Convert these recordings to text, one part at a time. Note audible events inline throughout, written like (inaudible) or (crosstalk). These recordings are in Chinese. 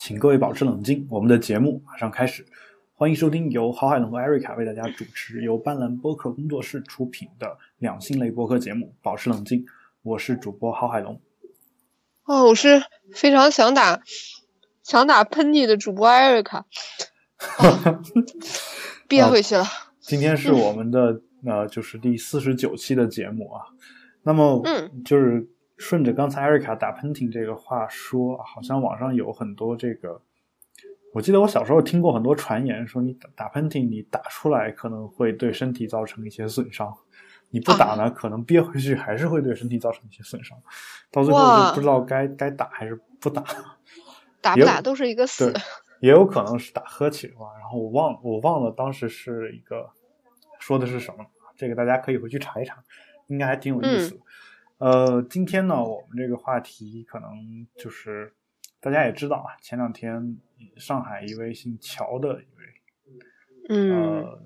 请各位保持冷静，我们的节目马上开始。欢迎收听由郝海龙和艾瑞卡为大家主持、由斑斓播客工作室出品的两性类播客节目《保持冷静》。我是主播郝海龙。哦，我是非常想打想打喷嚏的主播艾瑞卡，憋回去了。今天是我们的呃，就是第四十九期的节目啊。那么，嗯，就是顺着刚才艾瑞卡打喷嚏这个话说，好像网上有很多这个。我记得我小时候听过很多传言，说你打打喷嚏，你打出来可能会对身体造成一些损伤；你不打呢，可能憋回去还是会对身体造成一些损伤。到最后就不知道该该打还是不打。(laughs) 打不打都是一个死。(laughs) 也有可能是打喝起了，然后我忘我忘了当时是一个说的是什么，这个大家可以回去查一查，应该还挺有意思。呃，今天呢，我们这个话题可能就是大家也知道啊，前两天。上海一位姓乔的一位，嗯，呃，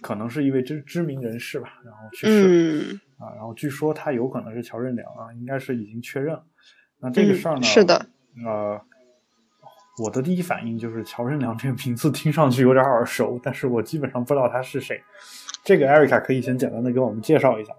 可能是一位知知名人士吧，然后去世啊，然后据说他有可能是乔任梁啊，应该是已经确认。那这个事儿呢，是的，呃，我的第一反应就是乔任梁这个名字听上去有点耳熟，但是我基本上不知道他是谁。这个艾瑞卡可以先简单的给我们介绍一下。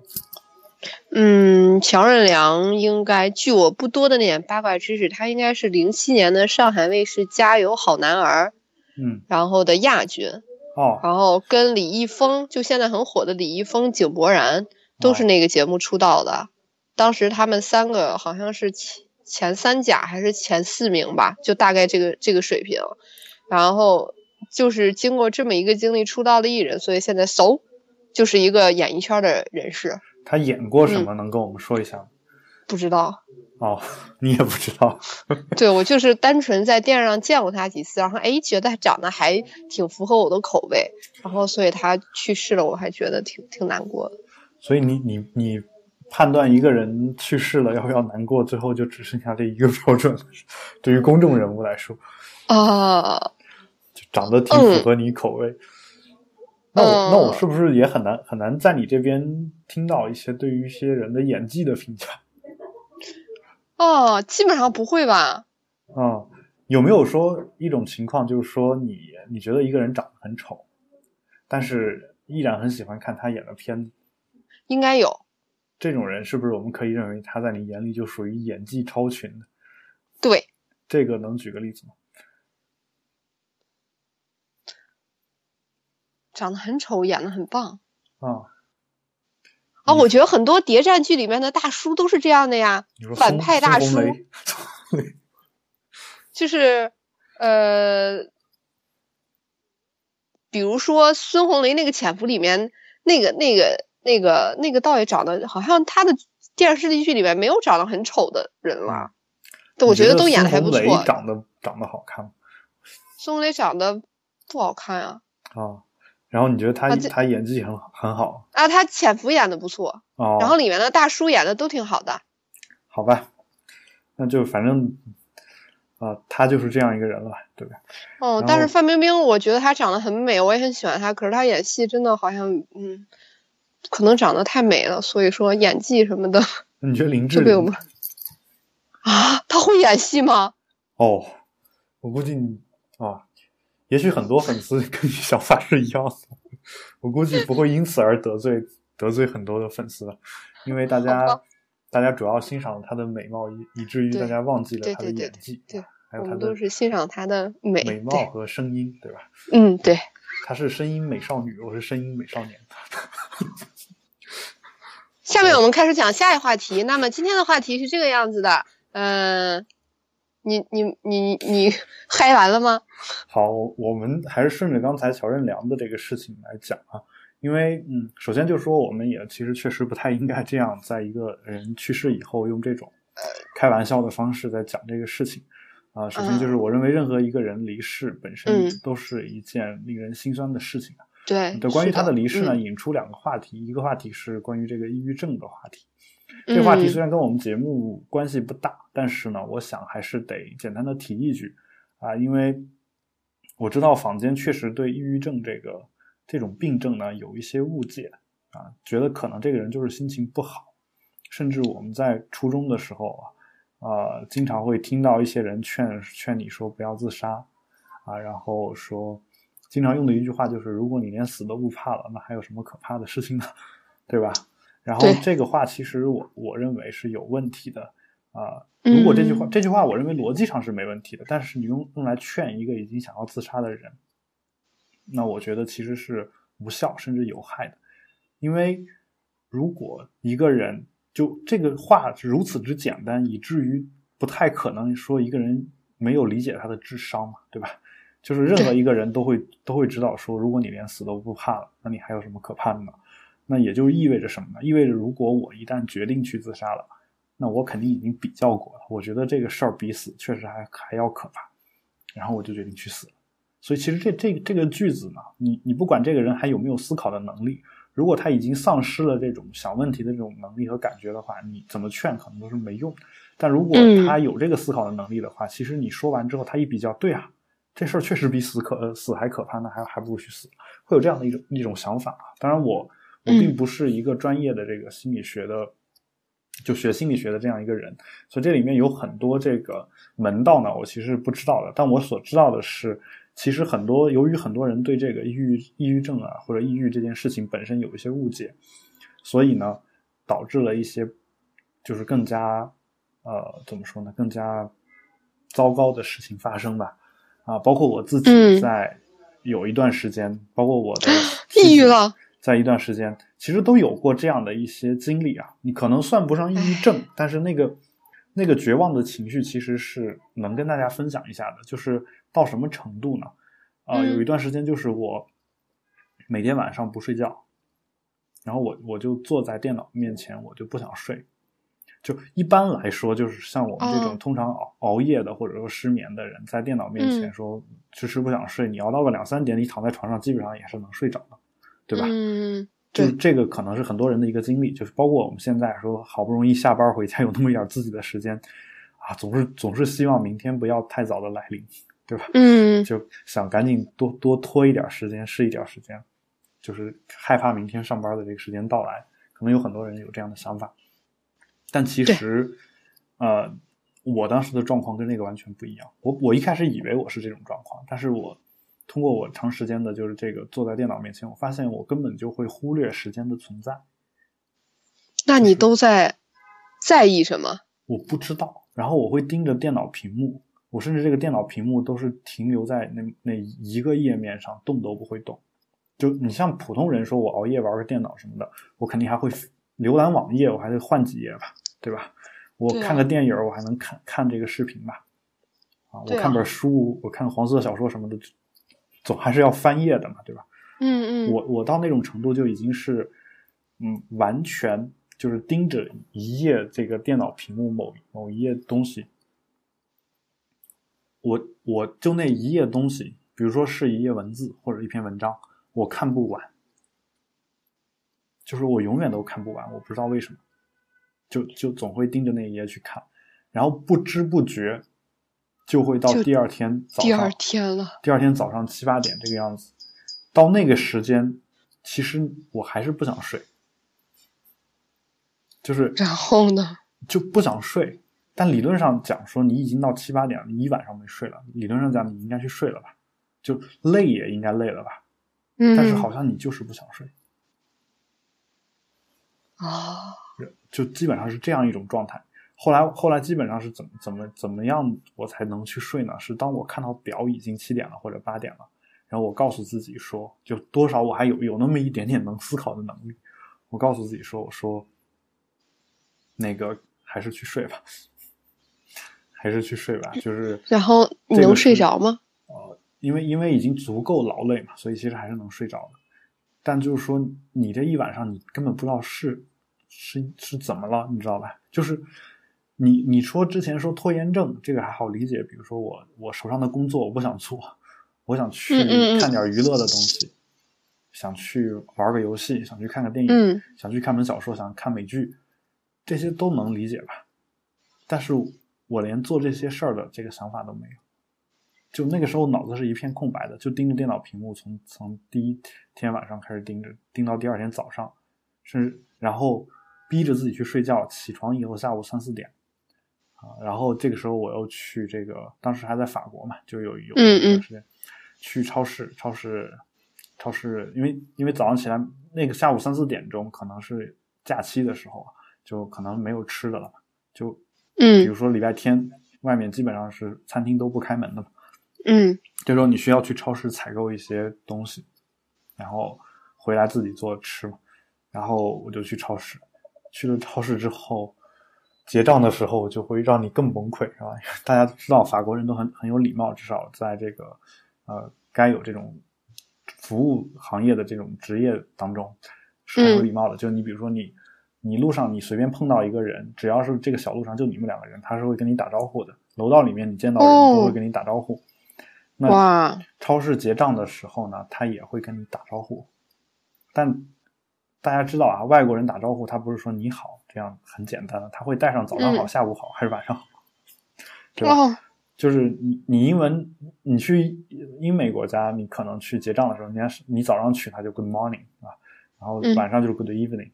嗯，乔任梁应该，据我不多的那点八卦知识，他应该是零七年的上海卫视《加油好男儿》，嗯，然后的亚军，哦，然后跟李易峰，就现在很火的李易峰、井柏然，都是那个节目出道的。当时他们三个好像是前前三甲还是前四名吧，就大概这个这个水平。然后就是经过这么一个经历出道的艺人，所以现在嗖，就是一个演艺圈的人士。他演过什么？能跟我们说一下吗？不知道。哦，(laughs) 你也不知道。(laughs) (laughs) 对，我就是单纯在电视上见过他几次，然后哎，觉得他长得还挺符合我的口味，然后所以他去世了，我还觉得挺挺难过的。所以你你你判断一个人去世了要不要难过，最后就只剩下这一个标准了。对于公众人物来说，啊，就长得挺符合你口味。那我那我是不是也很难很难在你这边听到一些对于一些人的演技的评价？哦，基本上不会吧？嗯，有没有说一种情况，就是说你你觉得一个人长得很丑，但是依然很喜欢看他演的片子？应该有。这种人是不是我们可以认为他在你眼里就属于演技超群的？对。这个能举个例子吗？长得很丑，演的很棒啊！啊，我觉得很多谍战剧里面的大叔都是这样的呀，反派大叔，(laughs) 就是呃，比如说孙红雷那个《潜伏》里面那个那个那个那个导演长得好像他的电视剧里面没有长得很丑的人了，我觉得都演的还不错。长得长得好看吗？孙红雷长得不好看啊。啊。然后你觉得他他演技很很好啊？他潜伏演的不错哦。然后里面的大叔演的都挺好的。好吧，那就反正啊，他就是这样一个人了，对吧？哦，但是范冰冰，我觉得她长得很美，我也很喜欢她。可是她演戏真的好像，嗯，可能长得太美了，所以说演技什么的。你觉得林志玲啊？他会演戏吗？哦，我估计啊。也许很多粉丝跟你想法是一样的，(laughs) 我估计不会因此而得罪得罪很多的粉丝，因为大家大家主要欣赏她的美貌，以以至于大家忘记了她的演技，对，还有她的都是欣赏她的美美貌和声音，对吧？嗯，对，她是声音美少女，我是声音美少年。下面我们开始讲下一话题，那么今天的话题是这个样子的，嗯。你你你你 (laughs) 嗨完了吗？好，我们还是顺着刚才乔任梁的这个事情来讲啊，因为嗯，首先就是说，我们也其实确实不太应该这样，在一个人去世以后用这种开玩笑的方式在讲这个事情啊。首先就是我认为任何一个人离世本身都是一件令人心酸的事情啊。对，对，关于他的离世呢，引出两个话题，一个话题是关于这个抑郁症的话题。这个话题虽然跟我们节目关系不大，但是呢，我想还是得简单的提一句啊，因为我知道坊间确实对抑郁症这个这种病症呢有一些误解啊，觉得可能这个人就是心情不好，甚至我们在初中的时候啊呃，经常会听到一些人劝劝你说不要自杀啊，然后说经常用的一句话就是如果你连死都不怕了，那还有什么可怕的事情呢？(laughs) 对吧？然后这个话其实我我认为是有问题的啊、如果这句话、嗯这句话我认为逻辑上是没问题的，但是你用用来劝一个已经想要自杀的人，那我觉得其实是无效甚至有害的，因为如果一个人就这个话是如此之简单，以至于不太可能说一个人没有理解他的智商嘛，对吧？就是任何一个人都会都会知道说，如果你连死都不怕了，那你还有什么可怕的呢？那也就意味着什么呢？意味着如果我一旦决定去自杀了，那我肯定已经比较过了，我觉得这个事儿比死确实还还要可怕，然后我就决定去死了。所以其实这这这个句子呢，你你不管这个人还有没有思考的能力，如果他已经丧失了这种想问题的这种能力和感觉的话，你怎么劝可能都是没用。但如果嗯他有这个思考的能力的话，其实你说完之后，他一比较，对啊，这事儿确实比死可呃死还可怕，那还还不如去死，会有这样的一种一种想法啊。当然我我并不是一个专业的这个心理学的。就学心理学的这样一个人，所以这里面有很多这个门道呢，我其实是不知道的。但我所知道的是，其实很多由于很多人对这个抑郁、抑郁症啊或者抑郁这件事情本身有一些误解，所以呢，导致了一些就是更加呃怎么说呢，更加糟糕的事情发生吧。啊，包括我自己嗯在有一段时间，包括我的 (laughs) 抑郁了，在一段时间，其实都有过这样的一些经历啊。你可能算不上抑郁症，但是那个那个绝望的情绪其实是能跟大家分享一下的。就是到什么程度呢？啊、嗯有一段时间就是我每天晚上不睡觉，然后我我就坐在电脑面前，我就不想睡。就一般来说，就是像我们这种哦通常熬熬夜的或者说失眠的人，在电脑面前嗯说迟迟不想睡，你熬到个两三点，你躺在床上基本上也是能睡着的，对吧？嗯，对，就这个可能是很多人的一个经历，就是包括我们现在说好不容易下班回家有那么一点自己的时间，啊，总是总是希望明天不要太早的来临，对吧？嗯就想赶紧多多拖一点时间，试一点时间，就是害怕明天上班的这个时间到来，可能有很多人有这样的想法，但其实，呃，我当时的状况跟那个完全不一样。我我一开始以为我是这种状况，但是我通过我长时间的就是这个坐在电脑面前，我发现我根本就会忽略时间的存在，那你都在在意什么？我不知道，然后我会盯着电脑屏幕，我甚至这个电脑屏幕都是停留在那那一个页面上，动都不会动。就你像普通人说，我熬夜玩个电脑什么的，我肯定还会浏览网页，我还得换几页吧，对吧？我看个电影，我还能看看这个视频吧？啊，我看本书，我看黄色小说什么的，总还是要翻页的嘛，对吧？嗯嗯，我我到那种程度就已经是，嗯，完全就是盯着一页这个电脑屏幕某某一页东西，我我就那一页东西，比如说是一页文字或者一篇文章，我看不完，就是我永远都看不完，我不知道为什么，就就总会盯着那一页去看，然后不知不觉就会到第二天早上，第二天了，第二天早上七八点这个样子，到那个时间，其实我还是不想睡，就是然后呢？就不想睡。但理论上讲说，你已经到七八点了，你一晚上没睡了，理论上讲你应该去睡了吧？就累也应该累了吧？嗯，但是好像你就是不想睡，啊，就基本上是这样一种状态。后来后来基本上是怎么怎么怎么样我才能去睡呢？是当我看到表已经七点了或者八点了，然后我告诉自己说，就多少我还有有那么一点点能思考的能力，我告诉自己说，我说那个还是去睡吧，(laughs) 还是去睡吧，就是然后你能睡着吗？呃，因为因为已经足够劳累嘛，所以其实还是能睡着的。但就是说，你这一晚上你根本不知道是是是怎么了，你知道吧？就是你你说之前说拖延症，这个还好理解。比如说我我手上的工作我不想做，我想去看点娱乐的东西，想去玩个游戏，想去看个电影，嗯想去看本小说，想看美剧，这些都能理解吧？但是我连做这些事儿的这个想法都没有。就那个时候脑子是一片空白的，就盯着电脑屏幕，从从第一天晚上开始盯着，盯到第二天早上，甚至然后逼着自己去睡觉，起床以后下午三四点，啊，然后这个时候我又去这个，当时还在法国嘛，就有有一段时间去超市，超市，超市，因为因为早上起来那个下午三四点钟可能是假期的时候啊，就可能没有吃的了嘛，就比嗯如说礼拜天，外面基本上是餐厅都不开门的嘛，嗯。这时候你需要去超市采购一些东西，然后回来自己做吃嘛。然后我就去超市，去了超市之后，结账的时候就会让你更崩溃，是吧？(laughs) 大家都知道法国人都很很有礼貌，至少在这个呃该有这种服务行业的这种职业当中是很有礼貌的。就你比如说你你路上你随便碰到一个人，只要是这个小路上就你们两个人，他是会跟你打招呼的。楼道里面你见到人哦都会跟你打招呼。那哇，超市结账的时候呢，他也会跟你打招呼，但大家知道啊，外国人打招呼他不是说你好这样很简单的，他会带上早上好、嗯。下午好还是晚上好，对吧？哦，就是你你英文你去英美国家，你可能去结账的时候，人家是你早上去他就 Good morning 啊，然后嗯。晚上就是 Good evening，、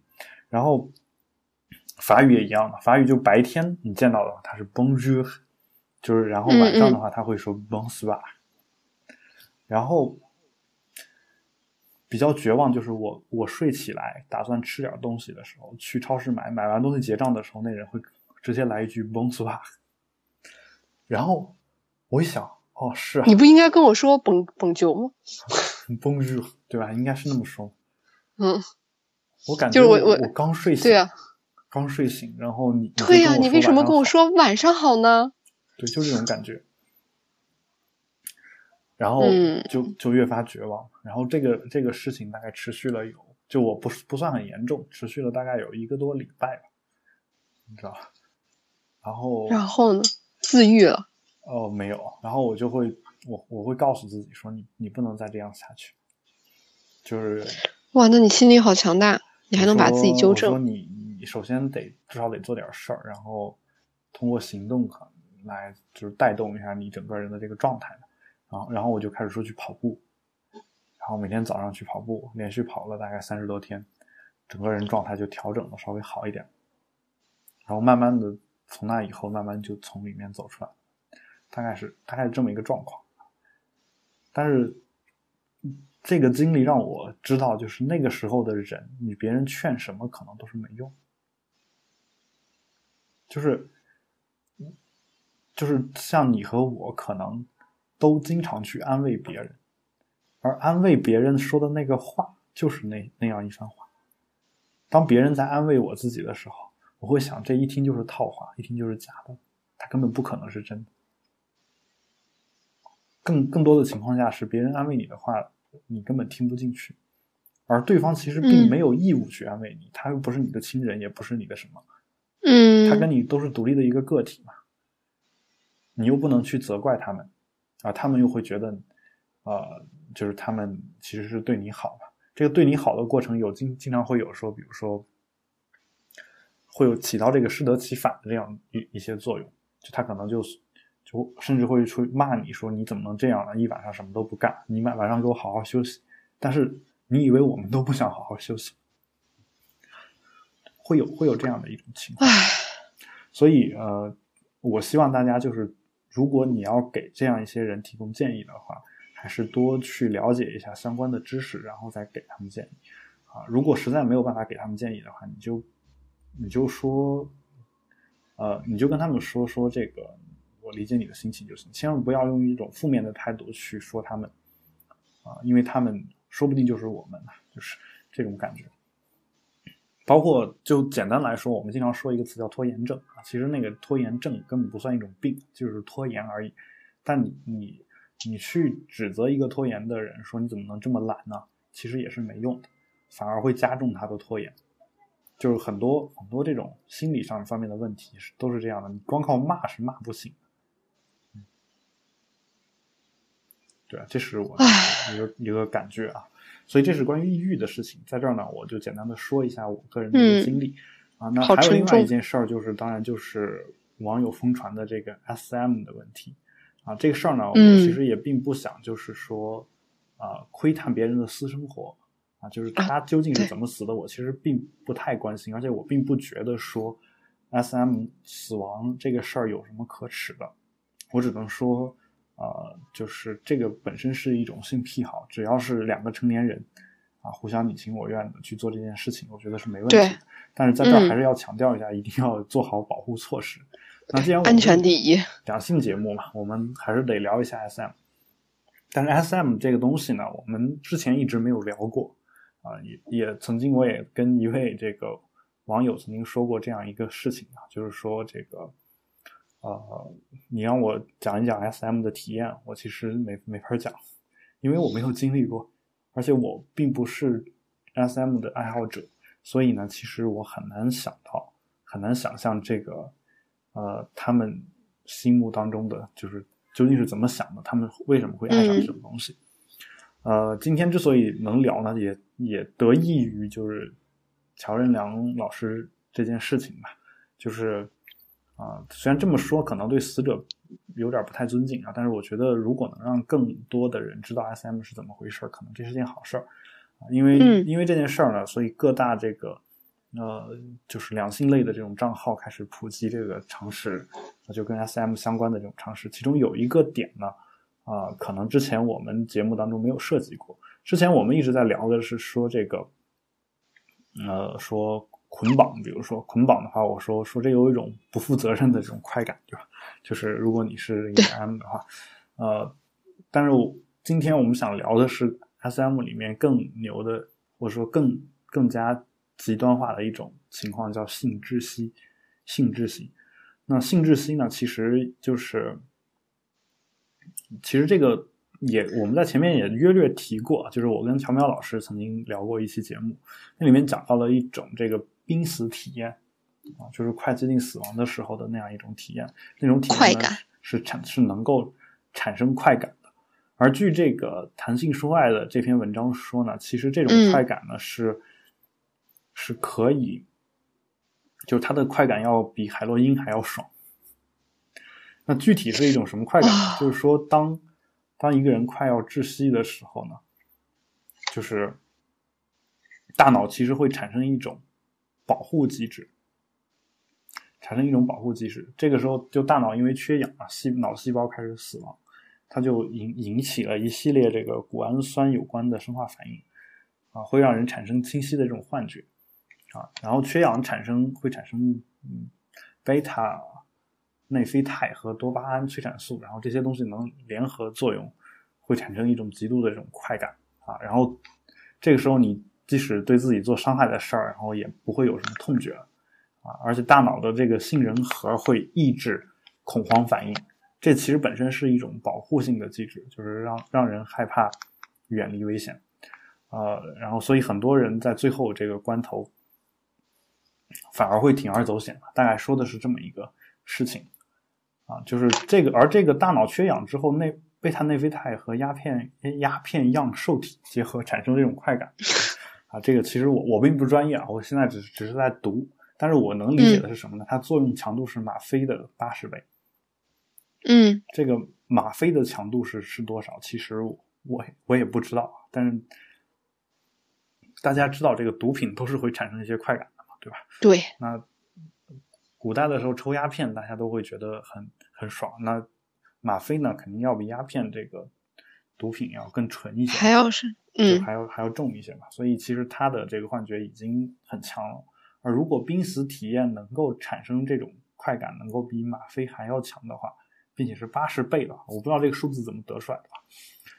然后法语也一样的，法语就白天你见到的话它是 Bonjour，就是然后晚上的话他会说 Bonsoir，、然后比较绝望就是我我睡起来打算吃点东西的时候，去超市买买完东西结账的时候，那人会直接来一句 Bonsoir，然后我一想，哦是啊你不应该跟我说蹦蹦球吗？(laughs) Bonjour 对吧？应该是那么说。嗯，我感觉我就是我我刚睡醒，对啊，刚睡醒，然后你对呀、呀、你为什么跟我说说晚上好呢？对，就这种感觉。然后嗯就就越发绝望，然后这个这个事情大概持续了有，就我不是不算很严重，持续了大概有一个多礼拜吧，你知道吧？然后然后呢？自愈了。哦没有，然后我就会我我会告诉自己说你你不能再这样下去，就是哇，那你心理好强大，你还能把自己纠我说正。你你首先得至少得做点事儿，然后通过行动可能来就是带动一下你整个人的这个状态然后然后我就开始说去跑步，然后每天早上去跑步，连续跑了大概三十多天，整个人状态就调整的稍微好一点，然后慢慢的从那以后慢慢就从里面走出来，大概是大概是这么一个状况，但是。这个经历让我知道，就是那个时候的人，你别人劝什么可能都是没用，就是，就是像你和我可能都经常去安慰别人，而安慰别人说的那个话就是那那样一番话。当别人在安慰我自己的时候，我会想，这一听就是套话，一听就是假的，他根本不可能是真的。更更多的情况下是别人安慰你的话，你根本听不进去，而对方其实并嗯。没有义务去安慰你，他又不是你的亲人，也不是你的什么，嗯，他跟你都是独立的一个个体嘛，你又不能去责怪他们，啊，他们又会觉得，呃，就是他们其实是对你好嘛。这个对你好的过程有经经常会有说，比如说，会有起到这个适得其反的这样一一些作用，就他可能就是就甚至会去骂你说你怎么能这样呢？一晚上什么都不干，你晚晚上给我好好休息。但是你以为我们都不想好好休息？会有会有这样的一种情况。所以呃，我希望大家就是，如果你要给这样一些人提供建议的话，还是多去了解一下相关的知识，然后再给他们建议。啊，如果实在没有办法给他们建议的话，你就你就说，呃，你就跟他们说说这个，我理解你的心情就行，千万不要用一种负面的态度去说他们，啊，因为他们说不定就是我们，就是这种感觉。包括就简单来说，我们经常说一个词叫拖延症啊，其实那个拖延症根本不算一种病，就是拖延而已。但你你你去指责一个拖延的人，说你怎么能这么懒呢？其实也是没用的，反而会加重他的拖延。就是很多很多这种心理上方面的问题是都是这样的，你光靠骂是骂不醒的。嗯，对啊，这是我一个一个感觉啊。所以这是关于抑郁的事情，在这儿呢，我就简单的说一下我个人的一个经历、啊。那还有另外一件事儿，就是当然就是网友疯传的这个 SM 的问题啊。这个事儿呢，我嗯其实也并不想就是说啊、窥探别人的私生活啊，就是他究竟是怎么死的，我其实并不太关心，而且我并不觉得说 SM 死亡这个事儿有什么可耻的？我只能说，呃，就是这个本身是一种性癖好，只要是两个成年人啊互相你情我愿的去做这件事情，我觉得是没问题对。但是在这儿嗯还是要强调一下，一定要做好保护措施。那既然安全第一。两性节目嘛，我们还是得聊一下 SM。但是 SM 这个东西呢，我们之前一直没有聊过啊、也也曾经我也跟一位这个网友曾经说过这样一个事情啊，就是说这个呃，你让我讲一讲 SM 的体验，我其实没没法讲，因为我没有经历过，而且我并不是 SM 的爱好者，所以呢，其实我很难想到，很难想象这个呃他们心目当中的就是究竟是怎么想的，他们为什么会爱上嗯这种东西。呃，今天之所以能聊呢，也也得益于就是乔任梁老师这件事情吧，就是啊、虽然这么说可能对死者有点不太尊敬啊，但是我觉得如果能让更多的人知道 SM 是怎么回事，可能这是件好事儿啊，因为、嗯因为这件事儿呢，所以各大这个呃就是两性类的这种账号开始普及这个常识，那就跟 SM 相关的这种常识，其中有一个点呢。啊、可能之前我们节目当中没有涉及过。之前我们一直在聊的是说这个，呃，说捆绑，比如说捆绑的话，我说说这有一种不负责任的这种快感，对吧？就是如果你是一个 M 的话，呃，但是我今天我们想聊的是 SM 里面更牛的，或者说更更加极端化的一种情况，叫性窒息。性窒息，那性窒息呢，其实就是。其实这个也我们在前面也约略提过，就是我跟乔苗老师曾经聊过一期节目，那里面讲到了一种这个濒死体验啊，就是快接近死亡的时候的那样一种体验，那种体验是产是能够产生快感的。而据这个弹性说爱的这篇文章说呢，其实这种嗯快感呢、是是可以，就是它的快感要比海洛因还要爽。那具体是一种什么快感就是说当，当一个人快要窒息的时候呢，就是大脑其实会产生一种保护机制，产生一种保护机制。这个时候，就大脑因为缺氧啊，细脑细胞开始死亡，它就引引起了一系列这个谷氨酸有关的生化反应啊，会让人产生清晰的这种幻觉啊。然后缺氧产生会产生嗯贝塔内啡肽和多巴胺催产素，然后这些东西能联合作用，会产生一种极度的这种快感啊。然后这个时候你即使对自己做伤害的事儿，然后也不会有什么痛觉啊，而且大脑的这个杏仁核会抑制恐慌反应，这其实本身是一种保护性的机制，就是让让人害怕远离危险。呃，然后所以很多人在最后这个关头，反而会铤而走险。大概说的是这么一个事情啊，就是这个，而这个大脑缺氧之后，内贝塔内啡肽和鸦片鸦片样受体结合产生这种快感啊，这个其实我我并不专业啊，我现在只只是在读，但是我能理解的是什么呢？它作用强度是吗啡的八十倍。嗯这个吗啡的强度是是多少？其实我我也我也不知道，但是大家知道这个毒品都是会产生一些快感的嘛，对吧？对，那古代的时候抽鸦片，大家都会觉得很很爽。那吗啡呢，肯定要比鸦片这个毒品要更纯一些，还要是嗯还要还要重一些嘛。所以其实他的这个幻觉已经很强了。而如果濒死体验能够产生这种快感，能够比吗啡还要强的话，并且是八十倍的，我不知道这个数字怎么得出来的。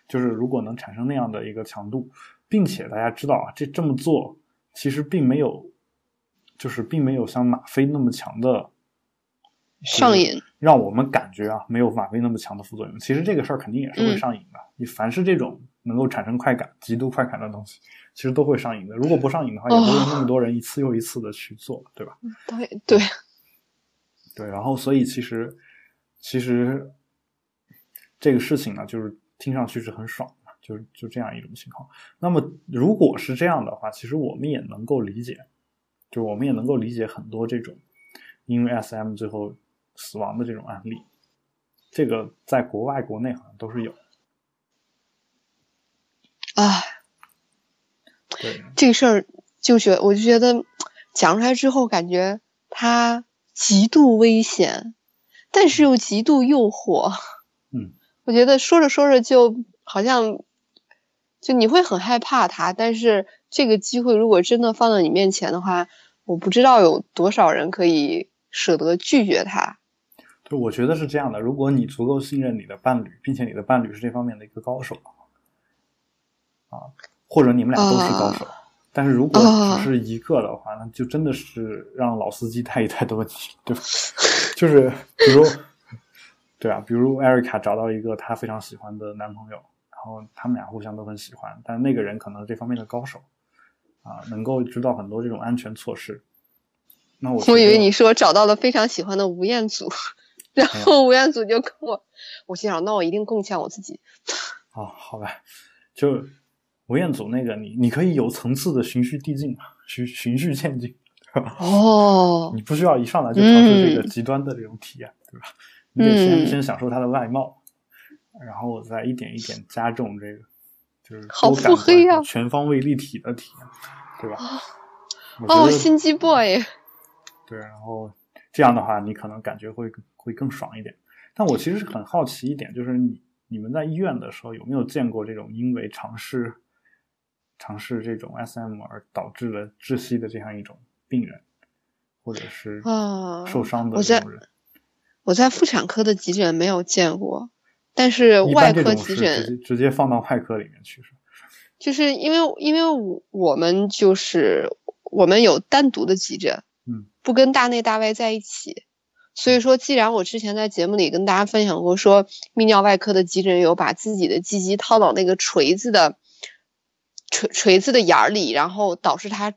就是如果能产生那样的一个强度，并且大家知道啊，这这么做其实并没有，就是并没有像吗啡那么强的上瘾，让我们感觉啊没有吗啡那么强的副作用。其实这个事儿肯定也是会上瘾的。你凡是这种能够产生快感、极度快感的东西，其实都会上瘾的。如果不上瘾的话，也不会有那么多人一次又一次的去做，对吧？对对，(laughs) 对，然后所以其实其实这个事情呢，就是听上去是很爽的，就是就这样一种情况。那么如果是这样的话，其实我们也能够理解，就是我们也能够理解很多这种因为 SM 最后死亡的这种案例，这个在国外国内好像都是有。啊，对，这个事儿就觉我就觉得讲出来之后，感觉他极度危险，但是又极度诱惑。嗯，(laughs) 我觉得说着说着就好像，就你会很害怕他，但是这个机会如果真的放到你面前的话，我不知道有多少人可以舍得拒绝他。就我觉得是这样的，如果你足够信任你的伴侣，并且你的伴侣是这方面的一个高手，啊，或者你们俩都是高手，但是如果只是一个的话，那就真的是让老司机带一带的问题，对吧？(laughs) 就是比如，对啊，比如艾瑞卡找到一个她非常喜欢的男朋友，然后他们俩互相都很喜欢，但那个人可能是这方面的高手，啊，能够知道很多这种安全措施。那我我以为你说找到了非常喜欢的吴彦祖。(laughs) 然后吴彦祖就跟我，我心想，那我一定贡献我自己。哦，好吧，就吴彦祖那个，你你可以有层次的循序递进嘛，循循序渐进。(laughs) 哦，你不需要一上来就尝试这个极端的这种体验，对吧？你得先先享受它的外貌，然后我再一点一点加重这个，就是好腹黑呀，全方位立体的体验，对吧？哦，心机 boy。对，然后这样的话，你可能感觉会。会更爽一点，但我其实是很好奇一点，就是你你们在医院的时候有没有见过这种因为尝试尝试这种 SM 而导致了窒息的这样一种病人，或者是受伤的这种人？我在妇产科的急诊没有见过，但是外科急诊直接放到外科里面去是？就是因为因为我我们就是我们有单独的急诊，嗯，不跟大内大外在一起。所以说，既然我之前在节目里跟大家分享过，说泌尿外科的急诊有把自己的鸡鸡套到那个锤子的锤锤子的眼儿里，然后导致它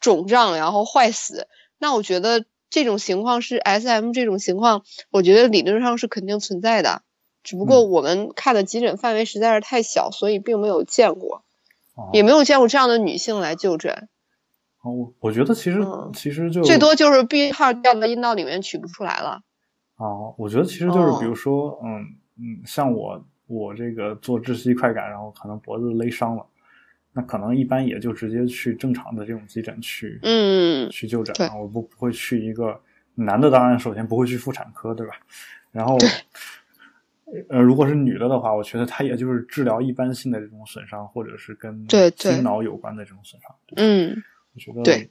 肿胀，然后坏死。那我觉得这种情况是 S M 这种情况，我觉得理论上是肯定存在的，只不过我们看的急诊范围实在是太小，所以并没有见过，也没有见过这样的女性来就诊。我我觉得其实其实就最多就是避孕套掉到阴道里面取不出来了。哦，我觉得其实就是比如说，嗯嗯，像我我这个做窒息快感，然后可能脖子勒伤了，那可能一般也就直接去正常的这种急诊去，嗯，去就诊。我不不会去一个男的，当然首先不会去妇产科，对吧？然后，呃，如果是女的的话，我觉得她也就是治疗一般性的这种损伤，或者是跟心脑有关的这种损伤。嗯。我觉得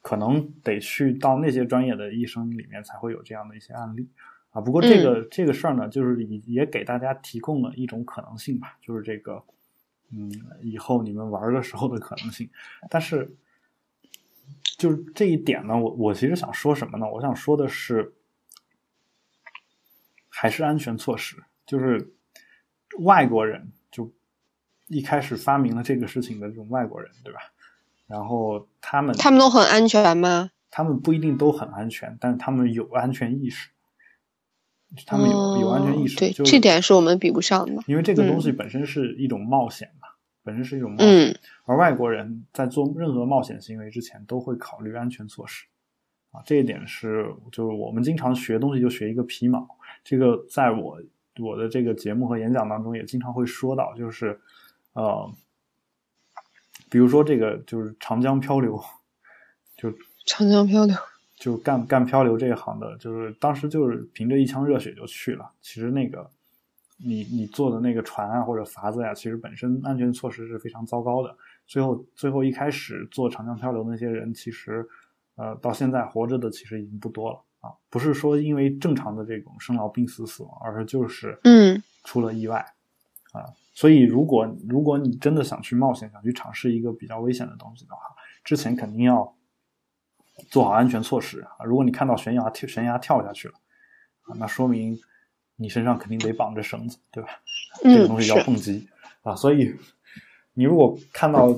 可能得去到那些专业的医生里面才会有这样的一些案例啊。不过这个这个事儿呢，就是也也给大家提供了一种可能性吧，就是这个嗯，以后你们玩的时候的可能性。但是就是这一点呢，我我其实想说什么呢？我想说的是，还是安全措施，就是外国人就一开始发明了这个事情的这种外国人，对吧？然后他们他们都很安全吗？他们不一定都很安全，但是他们有安全意识。他们有有安全意识，对这点是我们比不上的。因为这个东西本身是一种冒险嘛，本身是一种冒险。而外国人在做任何冒险行为之前，都会考虑安全措施。啊，这一点是就是我们经常学东西就学一个皮毛。这个在我我的这个节目和演讲当中也经常会说到，就是呃。比如说这个就是长江漂流，就长江漂流，就干干漂流这一行的，就是当时就是凭着一腔热血就去了。其实那个你你坐的那个船啊或者筏子呀，其实本身安全措施是非常糟糕的。最后最后一开始做长江漂流那些人，其实呃到现在活着的其实已经不多了啊。不是说因为正常的这种生老病死死亡，而是就是嗯出了意外啊。所以，如果如果你真的想去冒险，想去尝试一个比较危险的东西的话，之前肯定要做好安全措施啊。如果你看到悬崖跳悬崖跳下去了啊，那说明你身上肯定得绑着绳子，对吧？这个东西叫蹦极啊。所以，你如果看到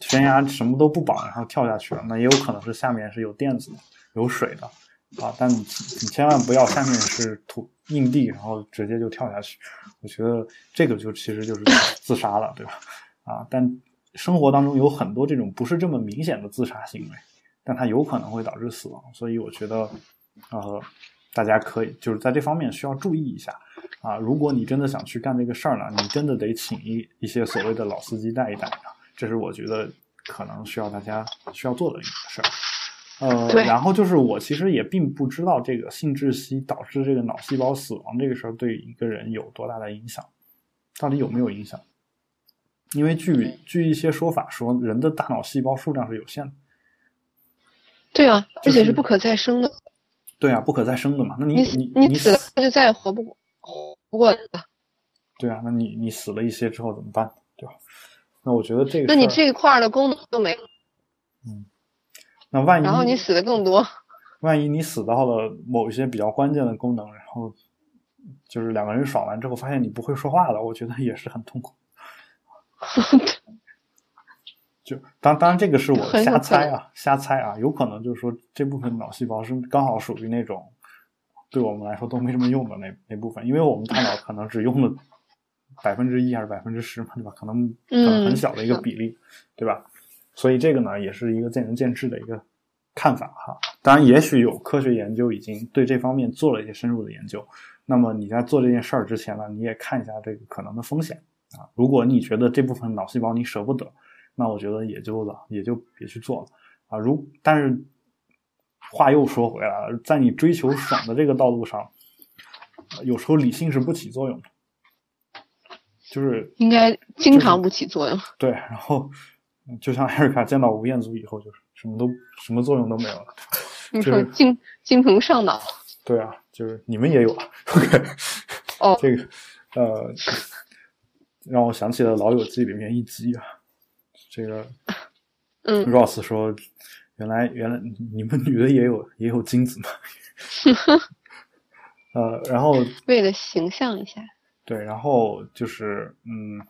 悬崖什么都不绑，然后跳下去了，那也有可能是下面是有垫子、有水的。啊！但你你千万不要下面是土硬地，然后直接就跳下去。我觉得这个就其实就是自杀了，对吧？啊！但生活当中有很多这种不是这么明显的自杀行为，但它有可能会导致死亡。所以我觉得，呃，大家可以就是在这方面需要注意一下啊。如果你真的想去干这个事儿呢，你真的得请一一些所谓的老司机带一带啊。这是我觉得可能需要大家需要做的一个事儿。呃，然后就是我其实也并不知道这个性窒息导致这个脑细胞死亡这个事儿对一个人有多大的影响，到底有没有影响？因为据据一些说法说，人的大脑细胞数量是有限的。对啊，而且是不可再生的。对啊，不可再生的嘛。那你你你死了就再也活不活不过来了。对啊，那你你死了一些之后怎么办？对吧？那我觉得这个那你这一块儿的功能都没了，那万一然后你死的更多。万一你死到了某一些比较关键的功能，然后就是两个人爽完之后，发现你不会说话了，我觉得也是很痛苦。(laughs) 就当当然这个是我瞎猜啊，瞎猜啊，有可能就是说这部分脑细胞是刚好属于那种对我们来说都没什么用的那那部分，因为我们大脑可能只用了百分之一还是百分之十嘛，对吧？可能可能很嗯小的一个比例，对吧？所以这个呢，也是一个见仁见智的一个看法哈。当然，也许有科学研究已经对这方面做了一些深入的研究。那么你在做这件事儿之前呢，你也看一下这个可能的风险啊。如果你觉得这部分脑细胞你舍不得，那我觉得也就了，也就别去做了啊。如但是话又说回来了，在你追求爽的这个道路上，呃有时候理性是不起作用的，就是应该经常不起作用。对，然后嗯就像艾瑞卡见到吴彦祖以后，就是什么都什么作用都没有了。(laughs) 你就是说精精虫上脑，对啊，就是你们也有啊。OK，哦这个呃，让我想起了《老友记》里面一集啊，这个嗯 Ross 说，原来原来你们女的也有也有精子嘛。(laughs) 呃，然后为了形象一下，对，然后就是嗯，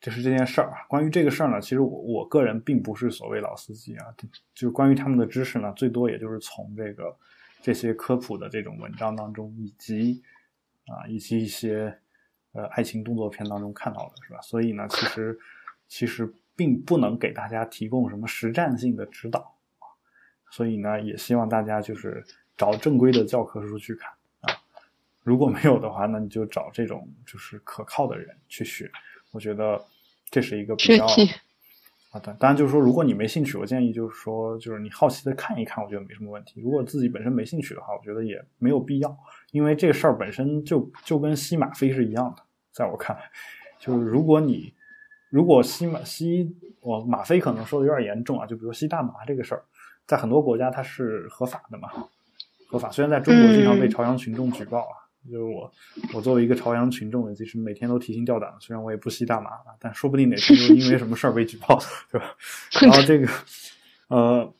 就是这件事儿啊。关于这个事儿呢，其实我我个人并不是所谓老司机啊，就关于他们的知识呢，最多也就是从这个这些科普的这种文章当中，以及啊以及一些呃爱情动作片当中看到的，是吧？所以呢，其实其实并不能给大家提供什么实战性的指导啊。所以呢，也希望大家就是找正规的教科书去看啊。如果没有的话，那你就找这种就是可靠的人去学。我觉得这是一个比较啊，当当然就是说，如果你没兴趣，我建议就是说，就是你好奇的看一看，我觉得没什么问题。如果自己本身没兴趣的话，我觉得也没有必要，因为这个事儿本身就就跟吸吗啡是一样的，在我看来，就是如果你如果吸吗吸我吗啡可能说的有点严重啊，就比如吸大麻这个事儿，在很多国家它是合法的嘛，合法。虽然在中国经常被嗯朝阳群众举报啊。就是我，我作为一个朝阳群众，其实每天都提心吊胆。虽然我也不吸大麻啊，但说不定哪天就因为什么事儿被举报，(laughs) 对吧？然后这个，呃，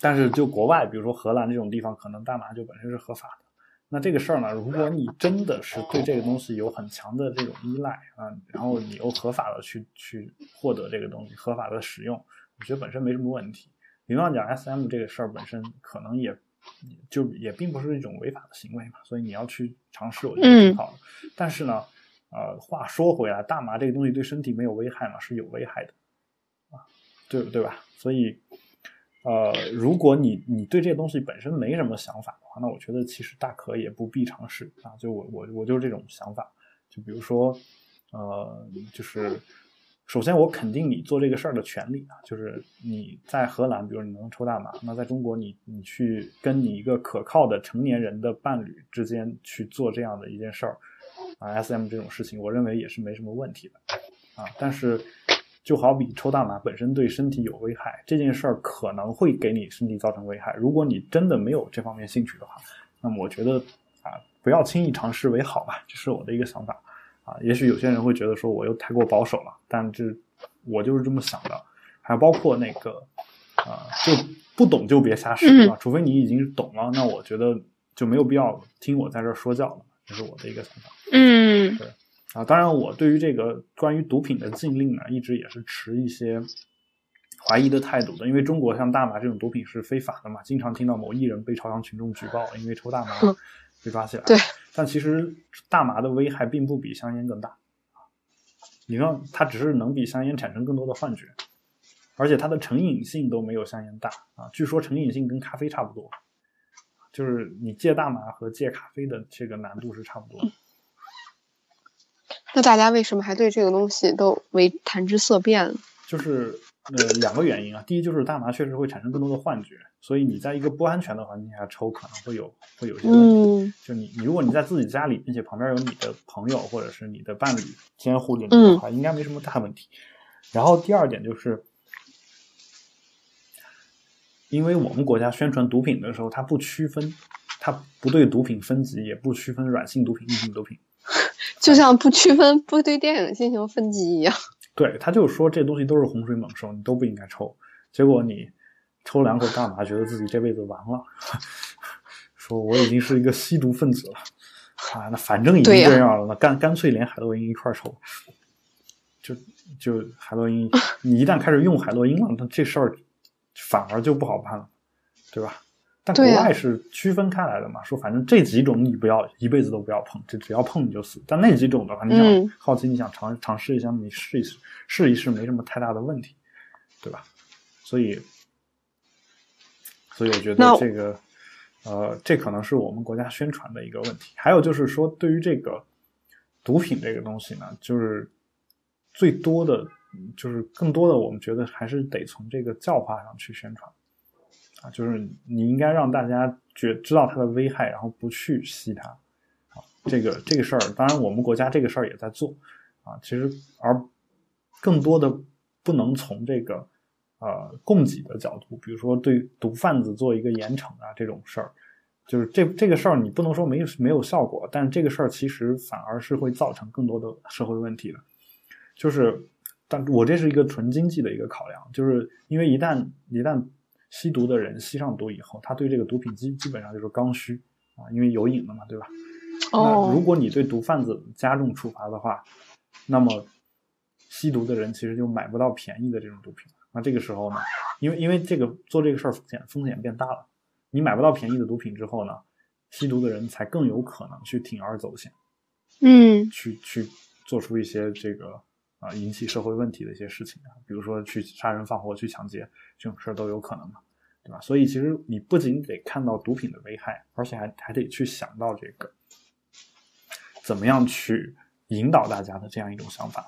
但是就国外，比如说荷兰这种地方，可能大麻就本身是合法的。那这个事儿呢，如果你真的是对这个东西有很强的这种依赖啊，然后你又合法的去去获得这个东西，合法的使用，我觉得本身没什么问题。理论上讲，SM 这个事儿本身可能也。就也并不是一种违法的行为嘛，所以你要去尝试，我觉得挺好的。但是呢，呃，话说回来，大麻这个东西对身体没有危害嘛？是有危害的啊，对对吧？所以，呃，如果你你对这个东西本身没什么想法的话，那我觉得其实大可也不必尝试啊。就我我我就是这种想法。就比如说，呃，就是。首先，我肯定你做这个事儿的权利啊，就是你在荷兰，比如你能抽大麻，那在中国你，你去跟你一个可靠的成年人的伴侣之间去做这样的一件事儿啊，SM 这种事情，我认为也是没什么问题的啊。但是，就好比抽大麻本身对身体有危害，这件事儿可能会给你身体造成危害。如果你真的没有这方面兴趣的话，那么我觉得啊，不要轻易尝试为好吧，这是我的一个想法。啊，也许有些人会觉得说我又太过保守了，但这我就是这么想的。还包括那个啊、就不懂就别瞎试啊，除非你已经懂了，那我觉得就没有必要听我在这儿说教了。这是我的一个想法。嗯，对啊，当然我对于这个关于毒品的禁令呢，一直也是持一些怀疑的态度的，因为中国像大麻这种毒品是非法的嘛，经常听到某艺人被朝阳群众举报，因为抽大麻被抓起来。对。但其实大麻的危害并不比香烟更大，你让它只是能比香烟产生更多的幻觉，而且它的成瘾性都没有香烟大啊。据说成瘾性跟咖啡差不多，就是你戒大麻和戒咖啡的这个难度是差不多的。那大家为什么还对这个东西都为谈之色变？就是呃两个原因啊，第一就是大麻确实会产生更多的幻觉，所以你在一个不安全的环境下抽，可能会有会有一些问题。嗯就你，你如果你在自己家里，并且旁边有你的朋友或者是你的伴侣监护着你的话，应该没什么大问题。然后第二点就是，因为我们国家宣传毒品的时候，它不区分，它不对毒品分级，也不区分软性毒品、硬性毒品。就像不区分不对电影进行分级一样。对他就是说这东西都是洪水猛兽，你都不应该抽。结果你抽两口大麻，觉得自己这辈子完了，(laughs) 说我已经是一个吸毒分子了啊，那反正已经这样了，那干干脆连海洛因一块儿抽。就就海洛因，你一旦开始用海洛因了，那这事儿反而就不好办了，对吧？但国外是区分开来的嘛，说反正这几种你不要一辈子都不要碰，这只要碰你就死。但那几种的话，你想、嗯好奇，你想尝尝试一下，你试一试，试一试没什么太大的问题，对吧？所以，所以我觉得这个，呃，这可能是我们国家宣传的一个问题。还有就是说，对于这个毒品这个东西呢，就是最多的，就是更多的，我们觉得还是得从这个教化上去宣传。啊，就是你应该让大家觉知道它的危害，然后不去吸它。啊，这个这个事儿，当然我们国家这个事儿也在做啊。其实而更多的不能从这个呃供给的角度，比如说对毒贩子做一个严惩啊这种事儿，就是这这个事儿你不能说没有没有效果，但这个事儿其实反而是会造成更多的社会问题的。就是，但我这是一个纯经济的一个考量，就是因为一旦一旦吸毒的人吸上毒以后，他对这个毒品基基本上就是刚需啊，因为有瘾了嘛，对吧？那如哦，果你对毒贩子加重处罚的话，那么吸毒的人其实就买不到便宜的这种毒品。那这个时候呢，因为因为这个做这个事儿风险风险变大了，你买不到便宜的毒品之后呢，吸毒的人才更有可能去铤而走险，嗯去去做出一些这个啊、引起社会问题的一些事情啊，比如说去杀人放火、去抢劫这种事儿都有可能嘛，对吧？所以其实你不仅得看到毒品的危害，而且还还得去想到这个怎么样去引导大家的这样一种想法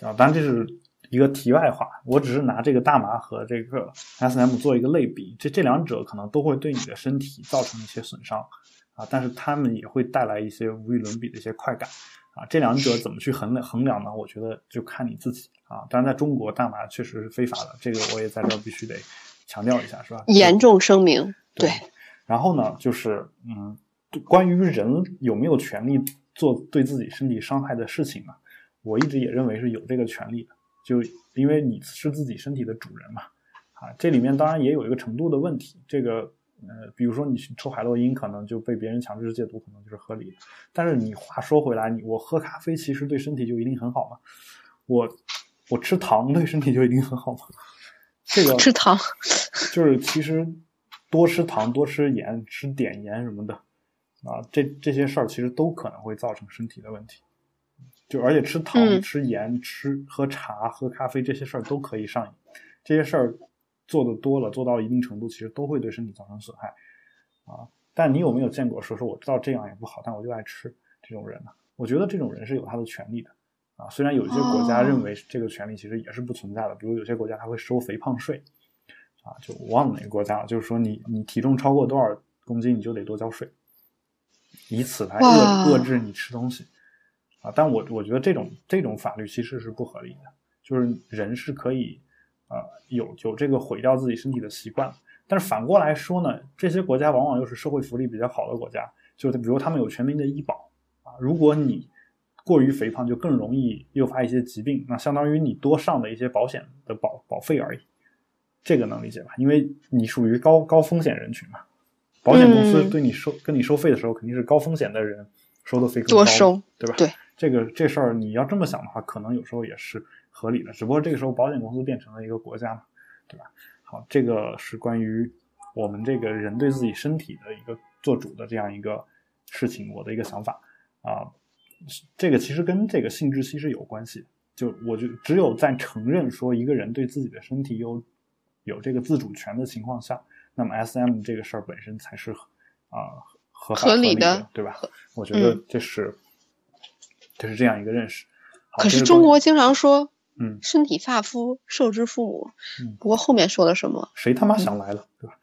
啊。当然这是一个题外话，我只是拿这个大麻和这个 S M 做一个类比，这这两者可能都会对你的身体造成一些损伤啊，但是它们也会带来一些无与伦比的一些快感。啊，这两者怎么去衡量衡量呢？我觉得就看你自己啊。当然，在中国，大麻确实是非法的，这个我也在这儿必须得强调一下，是吧？严重声明，对对。然后呢，就是嗯，关于人有没有权利做对自己身体伤害的事情呢？我一直也认为是有这个权利的，就因为你是自己身体的主人嘛。啊，这里面当然也有一个程度的问题，这个。呃，比如说你去抽海洛因，可能就被别人强制戒毒，可能就是合理的。但是你话说回来，你我喝咖啡其实对身体就一定很好吗？我我吃糖对身体就一定很好吗？这个吃糖，就是其实多吃糖、多吃盐、吃碘盐什么的啊，这这些事儿其实都可能会造成身体的问题。就而且吃糖、嗯吃盐、吃喝茶、喝咖啡这些事儿都可以上瘾，这些事儿做的多了，做到一定程度，其实都会对身体造成损害啊。但你有没有见过说说我知道这样也不好，但我就爱吃这种人呢？我觉得这种人是有他的权利的啊。虽然有一些国家哦认为这个权利其实也是不存在的，比如有些国家他会收肥胖税啊，就我忘了哪个国家了，就是说你你体重超过多少公斤你就得多交税，以此来遏制你吃东西啊。但我我觉得这种这种法律其实是不合理的，就是人是可以呃有有这个毁掉自己身体的习惯。但是反过来说呢，这些国家往往又是社会福利比较好的国家，就是比如他们有全民的医保啊。如果你过于肥胖，就更容易诱发一些疾病，那相当于你多上的一些保险的保保费而已。这个能理解吧？因为你属于高高风险人群嘛，保险公司嗯对你收、跟你收费的时候，肯定是高风险的人收的费更高，多收，对吧？对，这个这事儿你要这么想的话，可能有时候也是合理的，只不过这个时候保险公司变成了一个国家嘛，对吧？好，这个是关于我们这个人对自己身体的一个做主的这样一个事情，我的一个想法啊。这个其实跟这个性窒息是有关系的，就我就只有在承认说一个人对自己的身体有有这个自主权的情况下，那么 S M 这个事儿本身才是啊、合法合理理的对吧？我觉得嗯这是、这是这样一个认识。可是中国经常说嗯“身体发肤受之父母”，嗯不过后面说了什么？谁他妈想来了，对吧？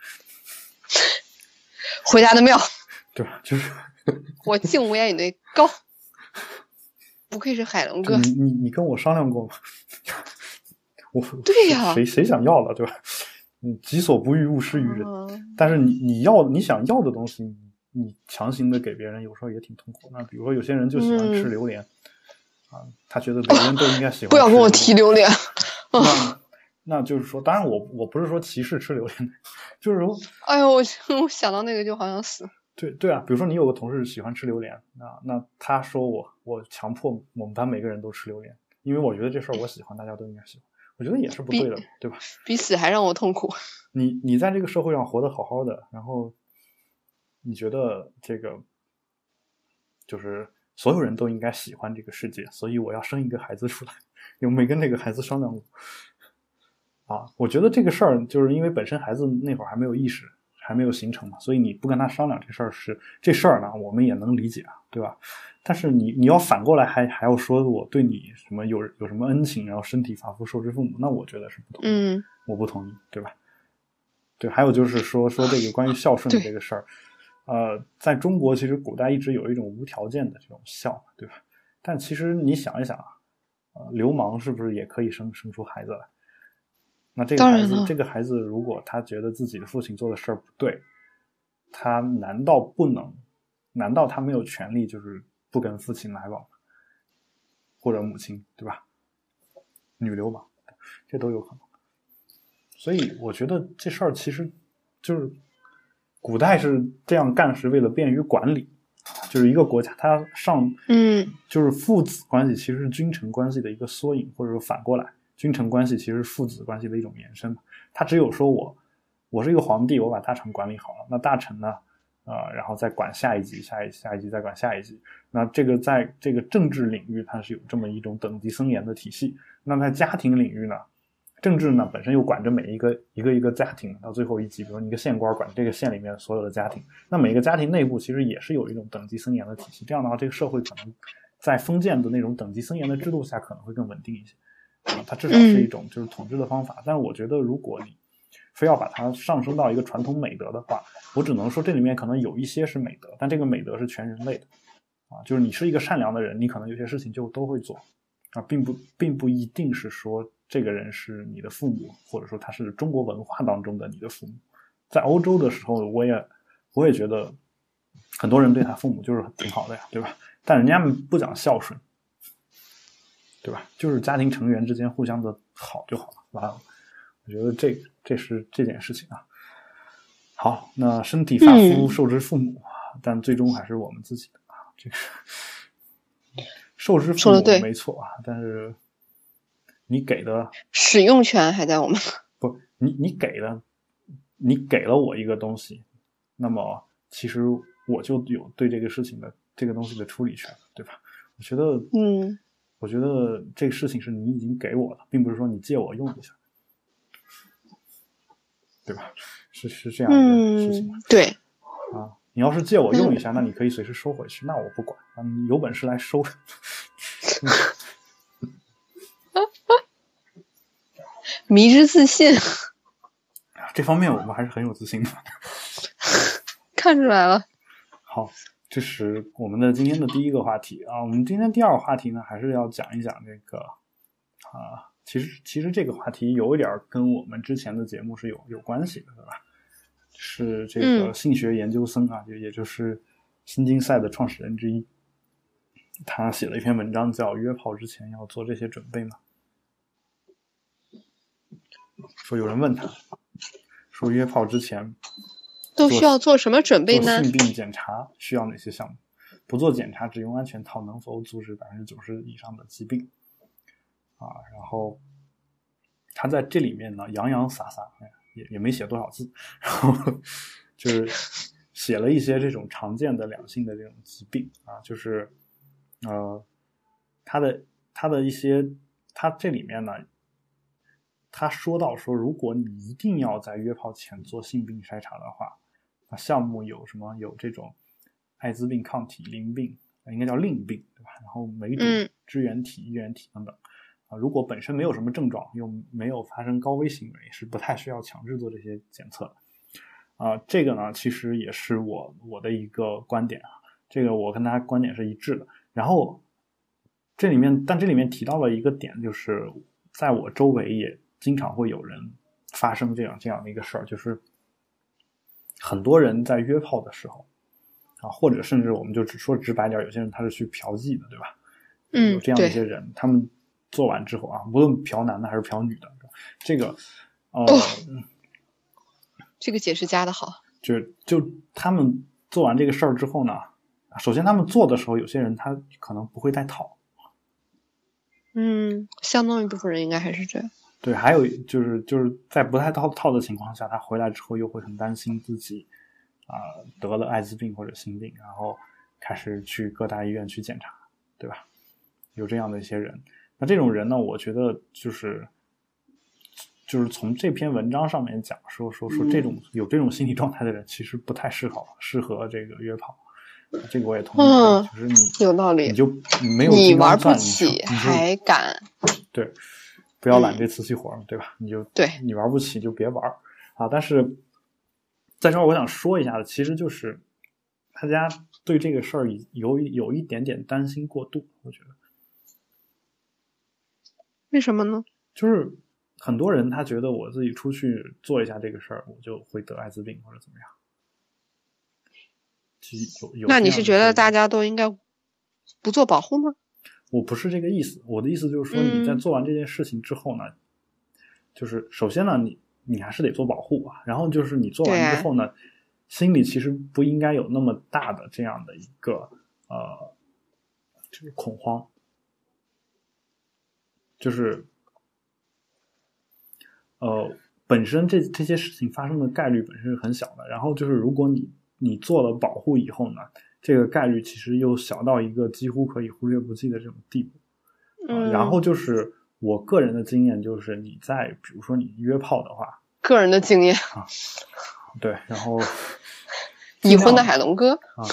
(laughs) 回答的妙，对吧？就是 (laughs) 我敬无言以对高，不愧是海龙哥。你你你跟我商量过吗？(laughs) 我对呀谁谁想要了，对吧？你己所不欲，勿施于人。嗯但是你你要你想要的东西，你你强行的给别人，有时候也挺痛苦。那比如说有些人就喜欢吃嗯榴莲，啊，他觉得每个人都应该喜欢。(laughs) 不要跟我提。榴莲。(laughs) 那那就是说，当然我我不是说歧视吃榴莲，(laughs) 就是说哎呦，我我想到那个就好像死。对对啊，比如说你有个同事喜欢吃榴莲，那那他说我我强迫我们班每个人都吃榴莲，因为我觉得这事儿我喜欢，大家都应该喜欢，我觉得也是不对的，对吧？比死还让我痛苦。你你在这个社会上活得好好的，然后你觉得这个就是所有人都应该喜欢这个世界，所以我要生一个孩子出来，有没跟那个孩子商量过？啊，我觉得这个事儿就是因为本身孩子那会儿还没有意识，还没有形成嘛，所以你不跟他商量这事儿是这事儿呢，我们也能理解啊，对吧？但是你你要反过来还还要说我对你什么有有什么恩情，然后身体发肤受之父母，那我觉得是不同意。嗯我不同意，对吧？对，还有就是说说这个关于孝顺的这个事儿，呃，在中国其实古代一直有一种无条件的这种孝，对吧？但其实你想一想啊，呃，流氓是不是也可以生生出孩子来？那这个孩子，这个孩子如果他觉得自己的父亲做的事儿不对，他难道不能？难道他没有权利就是不跟父亲来往吗？或者母亲，对吧？女流氓，这都有可能。所以我觉得这事儿其实就是古代是这样干，是为了便于管理。就是一个国家，它上嗯就是父子关系，其实是君臣关系的一个缩影，或者说反过来，君臣关系其实是父子关系的一种延伸嘛。他只有说我我是一个皇帝，我把大臣管理好了，那大臣呢，呃，然后再管下一级，下一下一级再管下一级。那这个在这个政治领域，它是有这么一种等级森严的体系。那在家庭领域呢，政治呢本身又管着每一个一个一个家庭，到最后一级，比如你一个县官管这个县里面所有的家庭，那每个家庭内部其实也是有一种等级森严的体系。这样的话，这个社会可能在封建的那种等级森严的制度下，可能会更稳定一些。啊，它至少是一种就是统治的方法。但是我觉得，如果你非要把它上升到一个传统美德的话，我只能说这里面可能有一些是美德，但这个美德是全人类的啊，就是你是一个善良的人，你可能有些事情就都会做啊，并不并不一定是说这个人是你的父母，或者说他是中国文化当中的你的父母。在欧洲的时候，我也我也觉得很多人对他父母就是挺好的呀，对吧？但人家不讲孝顺，对吧？就是家庭成员之间互相的好就好了，完了。我觉得这这是这件事情啊。好，那身体发肤嗯受之父母，但最终还是我们自己的啊。这个受之父母没错啊，但是你给的使用权还在我们。(laughs) 不，你你给的，你给了我一个东西，那么其实我就有对这个事情的这个东西的处理权，对吧？我觉得，嗯，我觉得这个事情是你已经给我了，并不是说你借我用一下，对吧？是是这样一个事情嗯，对，啊。你要是借我用一下，那你可以随时收回去，那我不管啊。你有本事来收。(laughs) 迷之自信，(laughs) 这方面我们还是很有自信的。(laughs) 看出来了。好，这是我们的今天的第一个话题啊。我们今天第二个话题呢，还是要讲一讲这个啊，其实其实这个话题有一点儿跟我们之前的节目是有有关系的，对吧？是这个嗯性学研究生啊，就也就是新金赛的创始人之一，他写了一篇文章叫《约炮之前要做这些准备吗》。说有人问他，说约炮之前都需要做什么准备呢做？性病检查需要哪些项目？不做检查，只用安全套能否阻止百分之九十以上的疾病？啊，然后他在这里面呢洋洋洒洒，哎也也没写多少字，然后就是写了一些这种常见的两性的这种疾病啊，就是呃，他的他的一些，他这里面呢。他说到说，如果你一定要在约炮前做性病筛查的话，那项目有什么？有这种艾滋病抗体、淋病，应该叫淋病，对吧？然后梅毒嗯、支原体、衣原体等等。啊，如果本身没有什么症状，又没有发生高危行为，是不太需要强制做这些检测的。啊、这个呢，其实也是我我的一个观点啊，这个我跟大家观点是一致的。然后这里面，但这里面提到了一个点，就是在我周围也经常会有人发生这样这样的一个事儿，就是很多人在约炮的时候啊，或者甚至我们就只说直白点儿，有些人他是去嫖妓的，对吧？嗯有这样的一些人，他们做完之后啊，无论嫖男的还是嫖女的，这个呃，哦这个解释加的好。就就他们做完这个事儿之后呢，首先他们做的时候，有些人他可能不会戴套，嗯，相当一部分人应该还是这样。对，还有就是就是在不太套套的情况下，他回来之后又会很担心自己啊、得了艾滋病或者心病，然后开始去各大医院去检查，对吧？有这样的一些人，那这种人呢，我觉得就是就是从这篇文章上面讲说说说这种有这种心理状态的人，其实不太适合适合这个约炮，这个我也同意，嗯就是你有道理你就没有你玩不起还敢？对，不要揽嗯这瓷器活儿，对吧？你就对你玩不起就别玩儿啊。但是在这儿我想说一下的，其实就是大家对这个事儿有有一点点担心过度，我觉得为什么呢？就是很多人他觉得我自己出去做一下这个事儿，我就会得艾滋病或者怎么样。有有那你是觉得大家都应该不做保护吗？我不是这个意思，我的意思就是说，你在嗯。做完这件事情之后呢，就是首先呢，你你还是得做保护啊，然后就是你做完之后呢，心里其实不应该有那么大的这样的一个呃，就是恐慌，就是呃，本身这这些事情发生的概率本身是很小的，然后就是如果你你做了保护以后呢，这个概率其实又小到一个几乎可以忽略不计的这种地步。啊嗯，然后就是我个人的经验，就是你在比如说你约炮的话，个人的经验啊，对，然后 (laughs) 已婚的海龙哥，啊，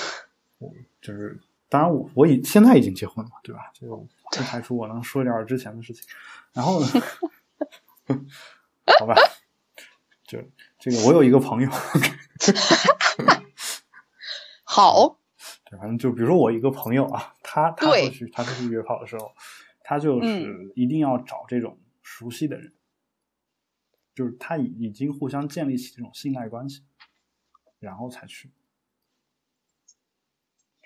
我就是当然我我已现在已经结婚了，对吧？这个不排除我能说点儿之前的事情。然后呢，(laughs) 好吧，就这个我有一个朋友，(laughs) 好，对，反正就比如说我一个朋友啊，他他对出去他出去约炮的时候，他就是一定要找这种熟悉的人，就是他已已经互相建立起这种信赖关系，然后才去，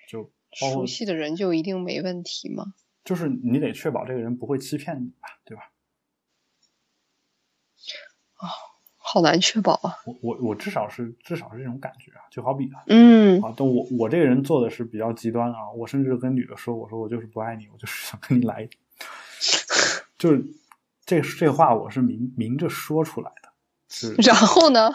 就熟悉的人就一定没问题吗？就是你得确保这个人不会欺骗你吧，对吧？好难确保啊。我我我至少是至少是这种感觉啊，就好比啊，嗯，啊，但我我这个人做的是比较极端啊，我甚至跟女的说，我说我就是不爱你，我就是想跟你来，(laughs) 就是这这话我是明明着说出来的，是，(laughs) 然后呢？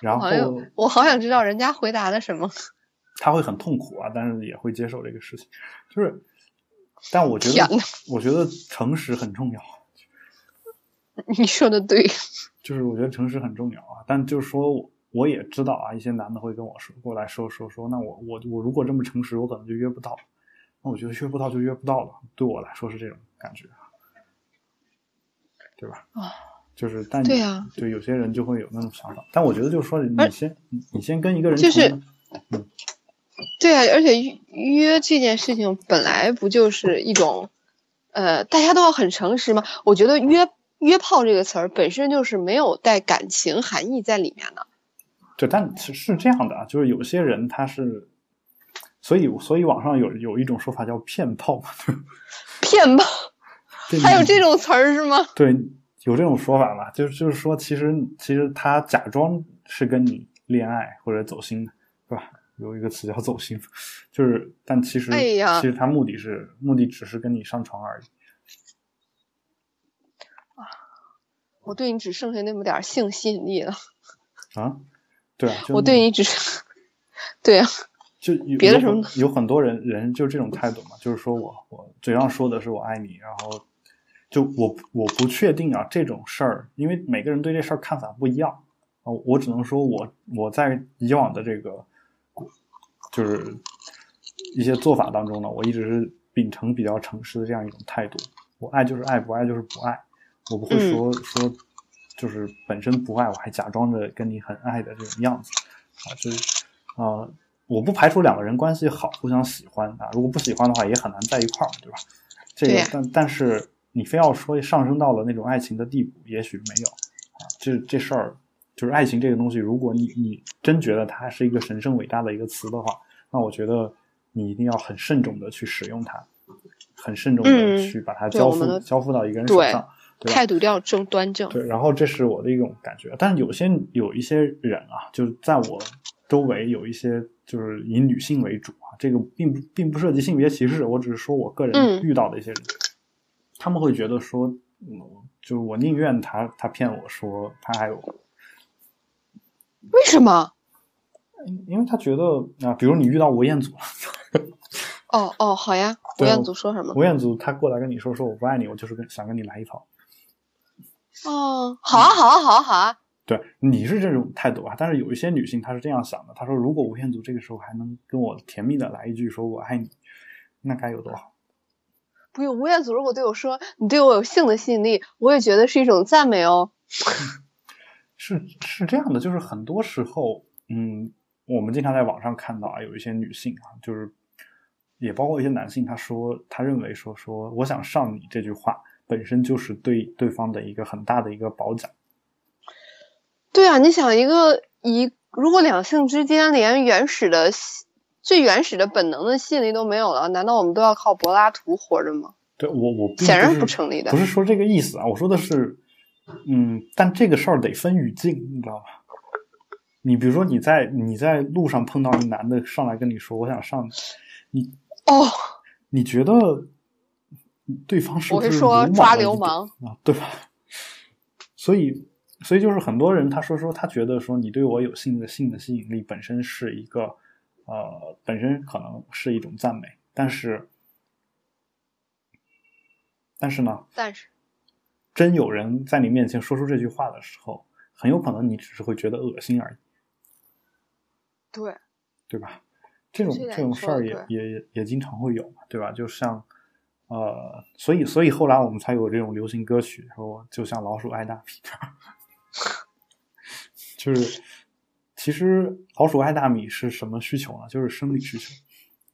然后好我好想知道人家回答的什么。(laughs) 他会很痛苦啊，但是也会接受这个事情，就是，但我觉得我觉得诚实很重要，(laughs) 你说的对，(laughs) 就是我觉得诚实很重要啊，但就是说我我也知道啊，一些男的会跟我说过来说说说，那我我我如果这么诚实，我可能就约不到，那我觉得约不到就约不到了，对我来说是这种感觉，对吧？(laughs) 啊，就是但对呀对有些人就会有那种想法，但我觉得就是说你先你你先跟一个人就是嗯。对啊，而且约约这件事情本来不就是一种，呃，大家都要很诚实吗？我觉得约约炮这个词儿本身就是没有带感情含义在里面的。对，但是是这样的啊，就是有些人他是，所以所以网上有有一种说法叫骗炮嘛，(laughs) 骗炮，对还有这种词儿是吗？对，有这种说法吧，就是就是说，其实其实他假装是跟你恋爱或者走心的，是吧？有一个词叫走心，就是但其实、哎呀其实他目的是目的只是跟你上床而已。我对你只剩下那么点儿性吸引力了，(laughs) 啊，对啊，我对你只是，对啊，就有别的什么有很有很多人人就这种态度嘛，就是说我我嘴上说的是我爱你，然后就我我不确定啊这种事儿，因为每个人对这事儿看法不一样啊，我只能说我我在以往的这个就是一些做法当中呢，我一直是秉承比较诚实的这样一种态度，我爱就是爱，不爱就是不爱，我不会说、说就是本身不爱，我还假装着跟你很爱的这种样子。啊，就是啊，我不排除两个人关系好，互相喜欢啊，如果不喜欢的话，也很难在一块儿，对吧？这个，但但是你非要说上升到了那种爱情的地步，也许没有啊。这这事儿就是爱情这个东西，如果你你真觉得它是一个神圣伟大的一个词的话，那我觉得你一定要很慎重的去使用它，很慎重的去把它交付交付到一个人手上。态度要正端正。对，然后这是我的一种感觉，但是有些有一些人啊，就是在我周围有一些就是以女性为主啊，这个并不并不涉及性别歧视，我只是说我个人遇到的一些人，他们会觉得说，嗯，就是我宁愿他他骗我说他还有，为什么？因为他觉得啊，比如你遇到吴彦祖了，哦哦，好呀，吴彦祖说什么？吴彦祖他过来跟你说说我不爱你，我就是跟想跟你来一套。哦，好啊，好啊，好啊，好啊！对，你是这种态度啊，但是有一些女性她是这样想的，她说如果吴彦祖这个时候还能跟我甜蜜的来一句说我爱你，那该有多好。不用，吴彦祖如果对我说你对我有性的吸引力，我也觉得是一种赞美哦。(laughs) 是是这样的，就是很多时候，嗯，我们经常在网上看到啊，有一些女性啊，就是也包括一些男性，他说他认为说说我想上你这句话。本身就是对对方的一个很大的一个褒奖。对啊，你想一个一，如果两性之间连原始的、最原始的本能的吸引力都没有了，难道我们都要靠柏拉图活着吗？对我我显然不成立的，不是说这个意思啊，我说的是，嗯，但这个事儿得分语境，你知道吧？你比如说你在你在路上碰到一男的上来跟你说我想上你，你哦，你觉得？对方是不是说抓流氓啊？对吧？所以，所以就是很多人他说说他觉得说你对我有性的性的吸引力本身是一个呃，本身可能是一种赞美，但是，但是呢？但是，真有人在你面前说出这句话的时候，很有可能你只是会觉得恶心而已。对，对吧？这种这种事儿也也也经常会有嘛，对吧？就像。呃，所以，所以后来我们才有这种流行歌曲，说就像老鼠爱大米，(laughs) 就是其实老鼠爱大米是什么需求呢？就是生理需求，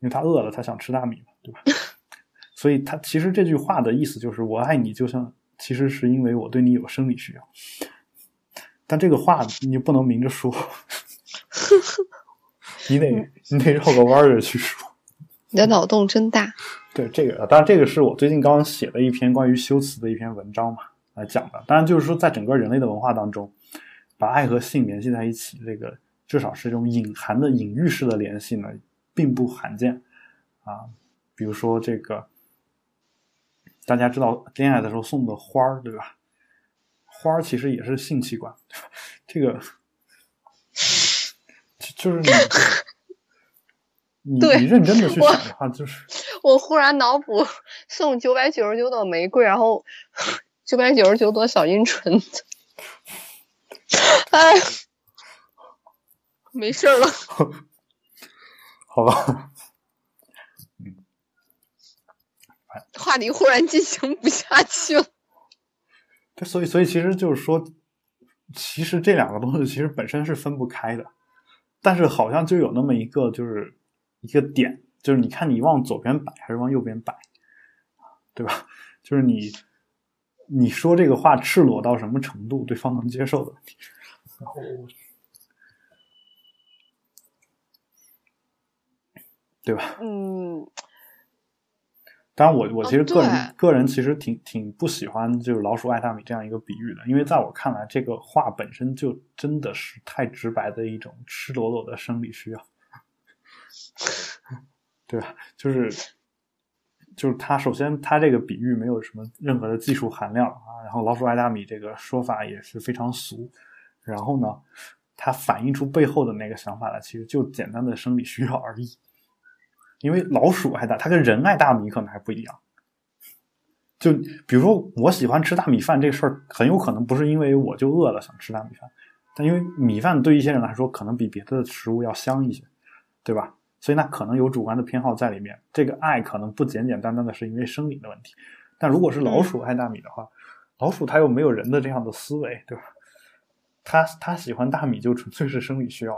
因为它饿了，它想吃大米嘛，对吧？(laughs) 所以它其实这句话的意思就是我爱你，就像其实是因为我对你有生理需要，但这个话你不能明着说，(laughs) 你得你得绕个弯儿去说。你的脑洞真大。对这个，当然这个是我最近刚刚写的一篇关于修辞的一篇文章嘛，来讲的。当然就是说，在整个人类的文化当中，把爱和性联系在一起，这个至少是这种隐含的隐喻式的联系呢，并不罕见啊。比如说这个，大家知道恋爱的时候送的花儿，对吧？花儿其实也是性器官，这个就是你。(laughs) 你你认真的去想的话，就是我忽然脑补送九百九十九朵玫瑰，然后九百九十九朵小阴唇，哎，没事了，(laughs) 好吧，嗯，话题忽然进行不下去了。对，所以所以其实就是说，其实这两个东西其实本身是分不开的，但是好像就有那么一个就是。一个点就是你看你往左边摆还是往右边摆，对吧？就是你你说这个话赤裸到什么程度，对方能接受的问题。然后，对吧？嗯。当然，我我其实个人个人其实挺挺不喜欢就是老鼠爱大米这样一个比喻的，因为在我看来，这个话本身就真的是太直白的一种赤裸裸的生理需要。(laughs) 对吧？就是，就是他首先他这个比喻没有什么任何的技术含量啊，然后老鼠爱大米这个说法也是非常俗，然后呢，它反映出背后的那个想法呢，其实就简单的生理需要而已。因为老鼠爱大，它跟人爱大米可能还不一样。就比如说我喜欢吃大米饭这事儿，很有可能不是因为我就饿了想吃大米饭，但因为米饭对一些人来说，可能比别的食物要香一些。对吧？所以那可能有主观的偏好在里面。这个爱可能不简简单单的是因为生理的问题。但如果是老鼠爱大米的话，老鼠它又没有人的这样的思维，对吧？它它喜欢大米就纯粹是生理需要。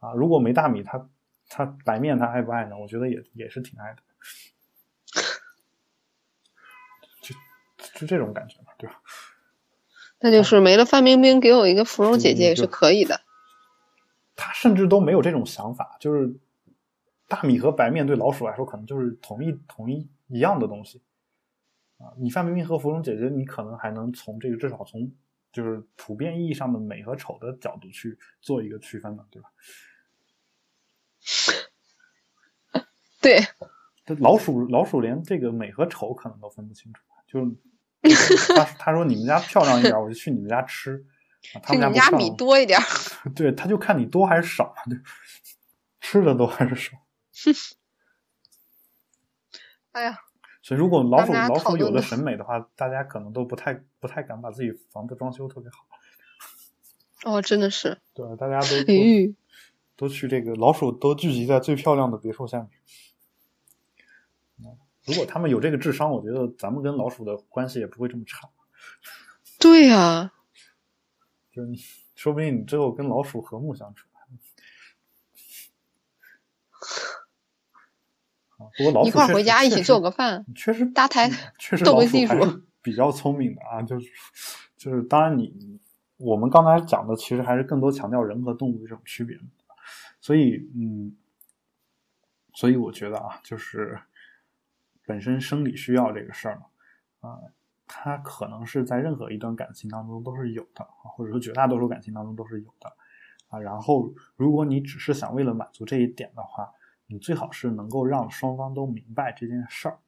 啊。如果没大米，它它白面它爱不爱呢？我觉得也也是挺爱的，就就这种感觉嘛，对吧？那就是没了范冰冰，给我一个芙蓉姐姐也是可以的。他甚至都没有这种想法，就是大米和白面对老鼠来说可能就是同一同一一样的东西啊。你范冰冰和芙蓉姐姐，你可能还能从这个至少从就是普遍意义上的美和丑的角度去做一个区分嘛，对吧？对，(laughs) 这老鼠老鼠连这个美和丑可能都分不清楚，就。他他说你们家漂亮一点，我就去你们家吃。他们家米多一点。(laughs) 对，他就看你多还是少，对，吃的多还是少。(laughs) 哎呀，所以如果老鼠老鼠有了审美的话，大家可能都不太不太敢把自己房子装修特别好。哦，真的是。对，大家都都去这个老鼠都聚集在最漂亮的别墅下面。如果他们有这个智商，我觉得咱们跟老鼠的关系也不会这么差。对呀，就你说不定你最后跟老鼠和睦相处。啊，不过老鼠一块回家一起做个饭，确实搭台确实斗个地主比较聪明的啊，就是就是，当然你我们刚才讲的其实还是更多强调人和动物的这种区别，所以嗯，所以我觉得啊，就是。本身生理需要这个事儿呢，啊，它可能是在任何一段感情当中都是有的啊，或者说绝大多数感情当中都是有的啊。然后，如果你只是想为了满足这一点的话，你最好是能够让双方都明白这件事儿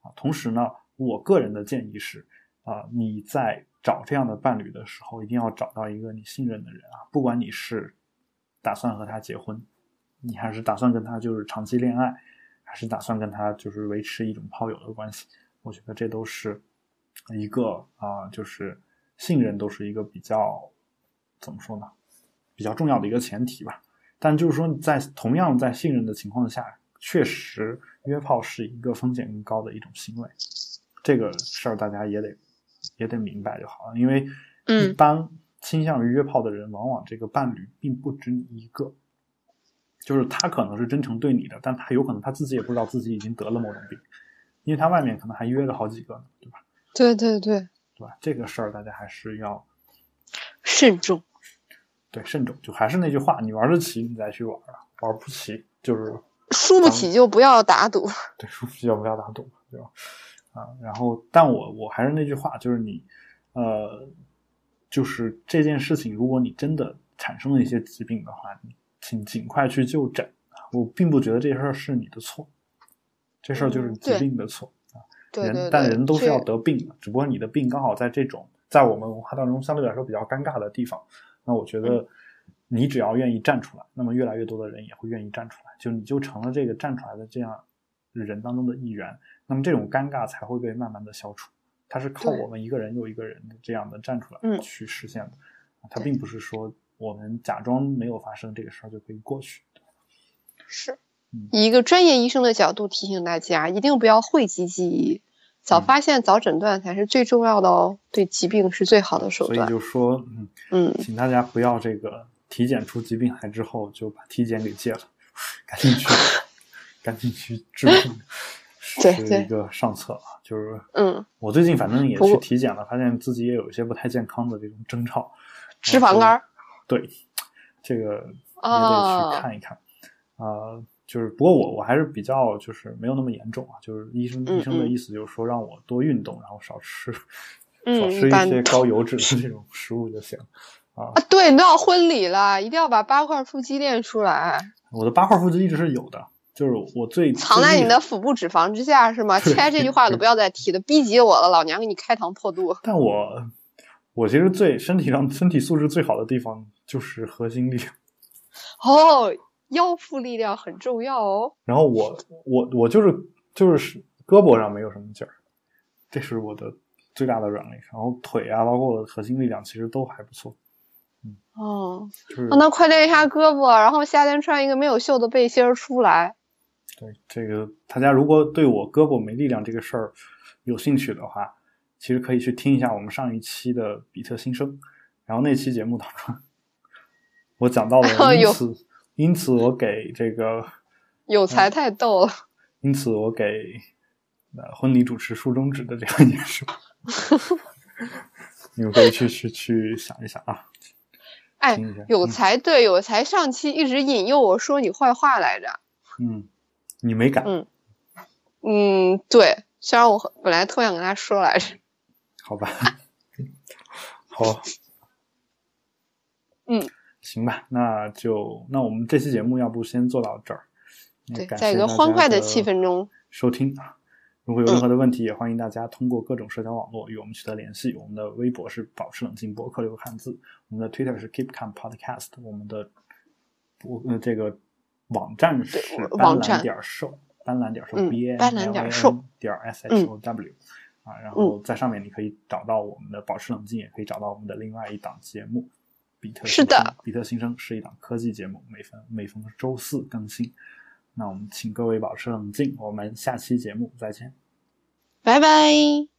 啊。同时呢，我个人的建议是啊，你在找这样的伴侣的时候，一定要找到一个你信任的人啊，不管你是打算和他结婚，你还是打算跟他就是长期恋爱。还是打算跟他就是维持一种炮友的关系，我觉得这都是一个啊，就是信任都是一个比较怎么说呢，比较重要的一个前提吧。但就是说，在同样在信任的情况下，确实约炮是一个风险更高的一种行为，这个事儿大家也得也得明白就好了。因为一般倾向于约炮的人，往往这个伴侣并不止你一个。就是他可能是真诚对你的，但他有可能他自己也不知道自己已经得了某种病，因为他外面可能还约了好几个呢，对吧？对对对，对吧？这个事儿大家还是要慎重。对，慎重。就还是那句话，你玩得起你再去玩啊，玩不起就是输不起就不要打赌。(laughs) 对，输不起就不要打赌，对吧？啊，然后，但我我还是那句话，就是你，呃，就是这件事情，如果你真的产生了一些疾病的话，你。请尽快去就诊啊！我并不觉得这事儿是你的错，这事儿就是疾病的错啊。人但人都是要得病的，只不过你的病刚好在这种在我们文化当中相对来说比较尴尬的地方。那我觉得你只要愿意站出来，那么越来越多的人也会愿意站出来，就你就成了这个站出来的这样人当中的一员。那么这种尴尬才会被慢慢的消除。它是靠我们一个人又一个人的这样的站出来去实现的，它并不是说。我们假装没有发生这个事儿就可以过去。是，以一个专业医生的角度提醒大家，一定不要讳疾忌医，早发现早诊断才是最重要的哦。对疾病是最好的手段。所以就说，嗯嗯，请大家不要这个体检出疾病来之后就把体检给戒了，赶紧去，赶紧去治 (laughs) 病，(laughs) 是一个上策啊。就是嗯，我最近反正也去体检了，发现自己也有一些不太健康的这种征兆，脂肪肝。对，这个也得去看一看啊。就是不过我我还是比较就是没有那么严重啊。就是医生医生的意思就是说让我多运动，然后少吃少吃一些高油脂的这种食物就行啊。对，都要婚礼了，一定要把八块腹肌练出来。我的八块腹肌一直是有的，就是我最藏在你的腹部脂肪之下是吗？(laughs) 切这句话都不要再提了，逼急我了，老娘给你开膛破肚。但我我其实最身体上身体素质最好的地方。就是核心力量哦，腰腹力量很重要哦。然后我我我就是就是胳膊上没有什么劲儿，这是我的最大的软肋。然后腿啊，包括我的核心力量，其实都还不错。嗯哦，就是那快练一下胳膊，然后夏天穿一个没有袖的背心儿出来。对这个，大家如果对我胳膊没力量这个事儿有兴趣的话，其实可以去听一下我们上一期的比特新生，然后那期节目当中。(laughs) 我讲到了 (laughs) 如此因此我给这个有才太逗了。因此我给呃婚礼主持竖中指的这样一件事，(laughs) 你们可以去去去想一想啊。哎有嗯才对有才上期一直引诱我说你坏话来着。嗯，你没改，嗯嗯，对，虽然我本来特想跟他说来着。好吧？(laughs) 好，嗯，行吧，那就那我们这期节目要不先做到这儿。也对，感在一个欢快的的气氛中，收听啊。如果有任何的问题，也欢迎大家通过各种社交网络与我们取得联系。我们的微博是保持冷静博客六个汉字，我们的 Twitter 是 Keep Calm Podcast，我们的我呃这个网站是斑斓点寿，斑斓点寿嗯 B A 斑斓点寿点 S H O W 啊，然嗯后在上面你可以找到我们的保持冷静，也可以找到我们的另外一档节目。比特是的比特新生是一档科技节目，每逢每逢周四更新。那我们请各位保持冷静，我们下期节目再见。拜拜。